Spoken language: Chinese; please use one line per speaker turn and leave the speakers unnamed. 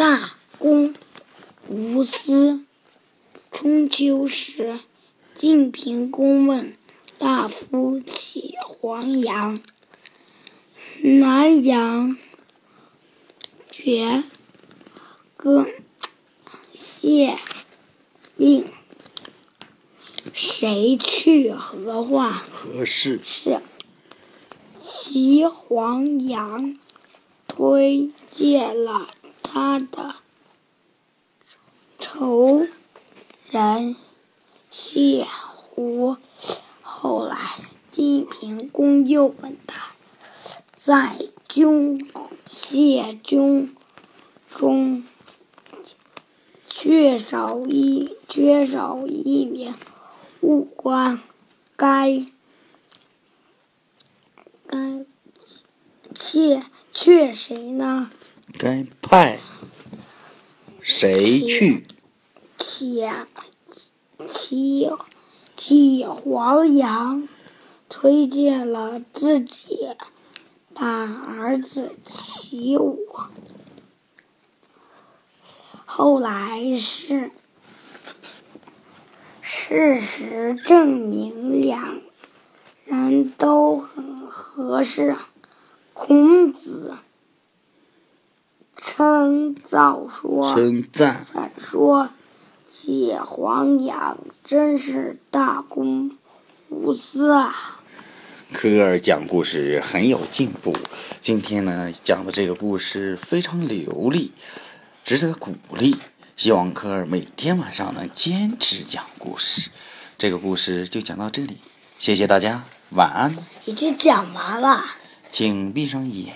大公无私。春秋时，晋平公问大夫启黄羊。南阳绝歌谢令，谁去何话？
何事？
是齐黄羊推荐了他的仇人谢胡。后来晋平公又问他，在军谢军中缺少一缺少一名武官，该该却却谁呢？
该派谁去？
且齐齐黄羊推荐了自己的儿子齐武。后来是事实证明两人都很合适。孔子称赞说。
称赞
赞说：“解黄羊真是大公无私啊！”
科尔讲故事很有进步。今天呢，讲的这个故事非常流利，值得鼓励。希望科尔每天晚上能坚持讲故事。这个故事就讲到这里，谢谢大家，晚安。
已经讲完了。
请闭上眼。